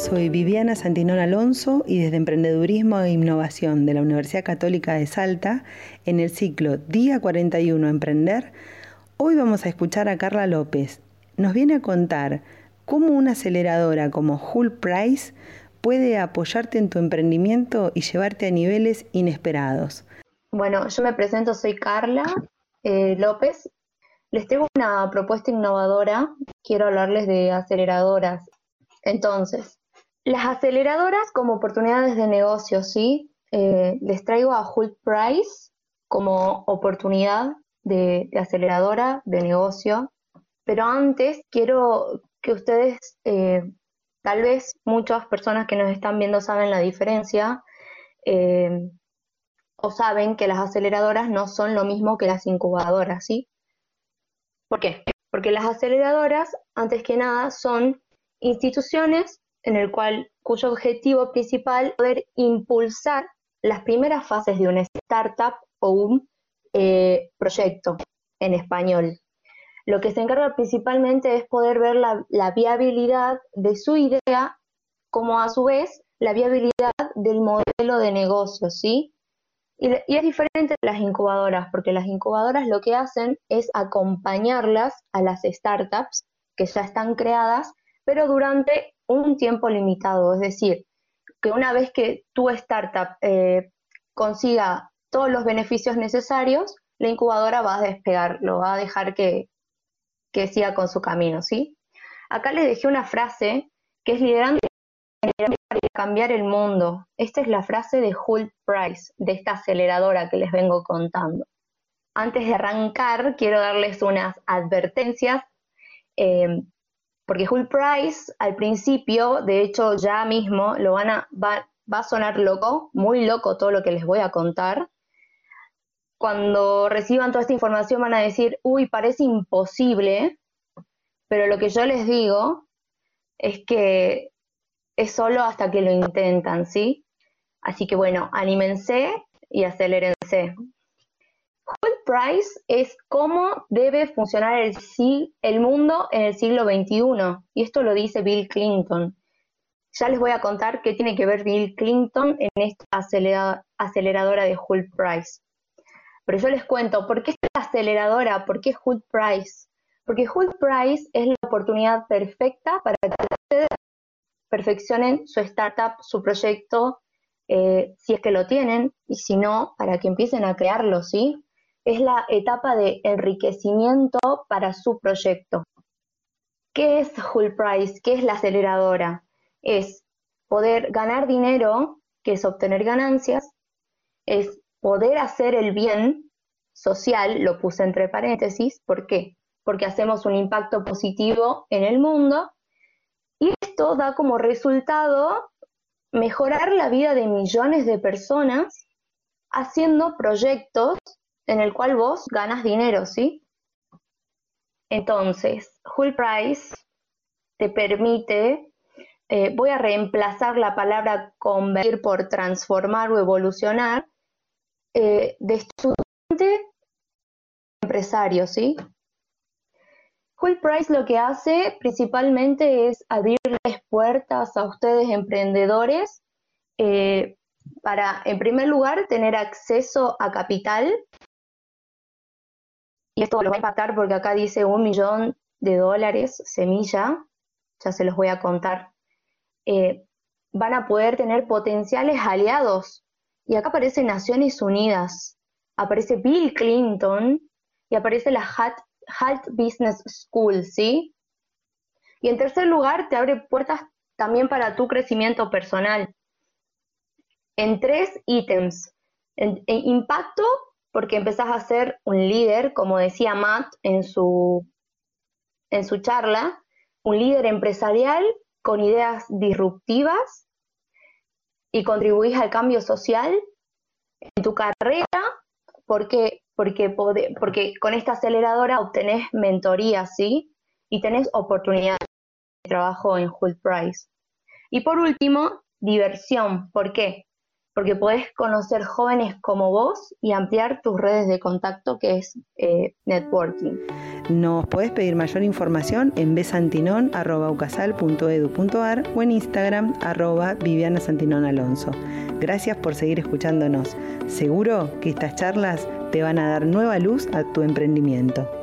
soy Viviana Santinón Alonso y desde Emprendedurismo e Innovación de la Universidad Católica de Salta, en el ciclo Día 41 Emprender, hoy vamos a escuchar a Carla López. Nos viene a contar cómo una aceleradora como Hull Price puede apoyarte en tu emprendimiento y llevarte a niveles inesperados. Bueno, yo me presento, soy Carla eh, López. Les tengo una propuesta innovadora. Quiero hablarles de aceleradoras. Entonces, las aceleradoras como oportunidades de negocio, ¿sí? Eh, les traigo a Hull Price como oportunidad de, aceleradora de negocio. Pero antes quiero que ustedes, eh, tal vez muchas personas que nos están viendo saben la diferencia, eh, o saben que las aceleradoras no son lo mismo que las incubadoras, ¿sí? ¿Por qué? Porque las aceleradoras, antes que nada, son instituciones en el cual, cuyo objetivo principal es poder impulsar las primeras fases de una startup o un eh, proyecto en español. Lo que se encarga principalmente es poder ver la, viabilidad de su idea, como a su vez la viabilidad del modelo de negocio, ¿sí? Y, y, es diferente de las incubadoras, porque las incubadoras lo que hacen es acompañarlas a las startups que ya están creadas pero durante un tiempo limitado. Es decir, que una vez que tu startup eh, consiga todos los beneficios necesarios, la incubadora va a despegar, lo va a dejar que, que siga con su camino, ¿sí? Acá les dejé una frase que es liderando para cambiar el mundo. Esta es la frase de Hull Price, de esta aceleradora que les vengo contando. Antes de arrancar, quiero darles unas advertencias. Eh, porque Hull Price al principio, de hecho ya mismo, lo van a, va, a sonar loco, muy loco todo lo que les voy a contar. Cuando reciban toda esta información van a decir, uy, parece imposible, pero lo que yo les digo es que es solo hasta que lo intentan, ¿sí? Así que bueno, anímense y acelerense. Hull Price es cómo debe funcionar el, mundo en el siglo XXI. Y esto lo dice Bill Clinton. Ya les voy a contar qué tiene que ver Bill Clinton en esta aceleradora de Hull Price. Pero yo les cuento, ¿por qué esta aceleradora? ¿Por qué Hull Price? Porque Hull Price es la oportunidad perfecta para que ustedes perfeccionen su startup, su proyecto, eh, si es que lo tienen, y si no, para que empiecen a crearlo, ¿sí? Es la etapa de enriquecimiento para su proyecto. ¿Qué es Hull Price? ¿Qué es la aceleradora? Es poder ganar dinero, que es obtener ganancias, es poder hacer el bien social, lo puse entre paréntesis, ¿por qué? Porque hacemos un impacto positivo en el mundo y esto da como resultado mejorar la vida de millones de personas haciendo proyectos en el cual vos ganas dinero, ¿sí? Entonces, Hull Price te permite, eh, voy a reemplazar la palabra convertir por transformar o evolucionar, eh, de estudiante a empresario, ¿sí? Hull Price lo que hace principalmente es abrirles puertas a ustedes emprendedores eh, para, en primer lugar, tener acceso a capital y esto lo va a impactar porque acá dice un millón de dólares semilla, ya se los voy a contar. Eh, van a poder tener potenciales aliados. Y acá aparece Naciones Unidas, aparece Bill Clinton y aparece la Halt Business School, ¿sí? Y en tercer lugar, te abre puertas también para tu crecimiento personal. En tres ítems. impacto, porque empezás a ser un líder, como decía Matt en su, en su charla, un líder empresarial con ideas disruptivas y contribuís al cambio social en tu carrera, porque, porque, con esta aceleradora obtenés mentoría, ¿sí? Y tenés oportunidades de trabajo en Hull Price. Y por último, diversión. ¿Por qué? Porque podés conocer jóvenes como vos y ampliar tus redes de contacto, que es eh, networking. Nos podés pedir mayor información en besantinon.ucasal.edu.ar o en Instagram arroba Alonso. Gracias por seguir escuchándonos. Seguro que estas charlas te van a dar nueva luz a tu emprendimiento.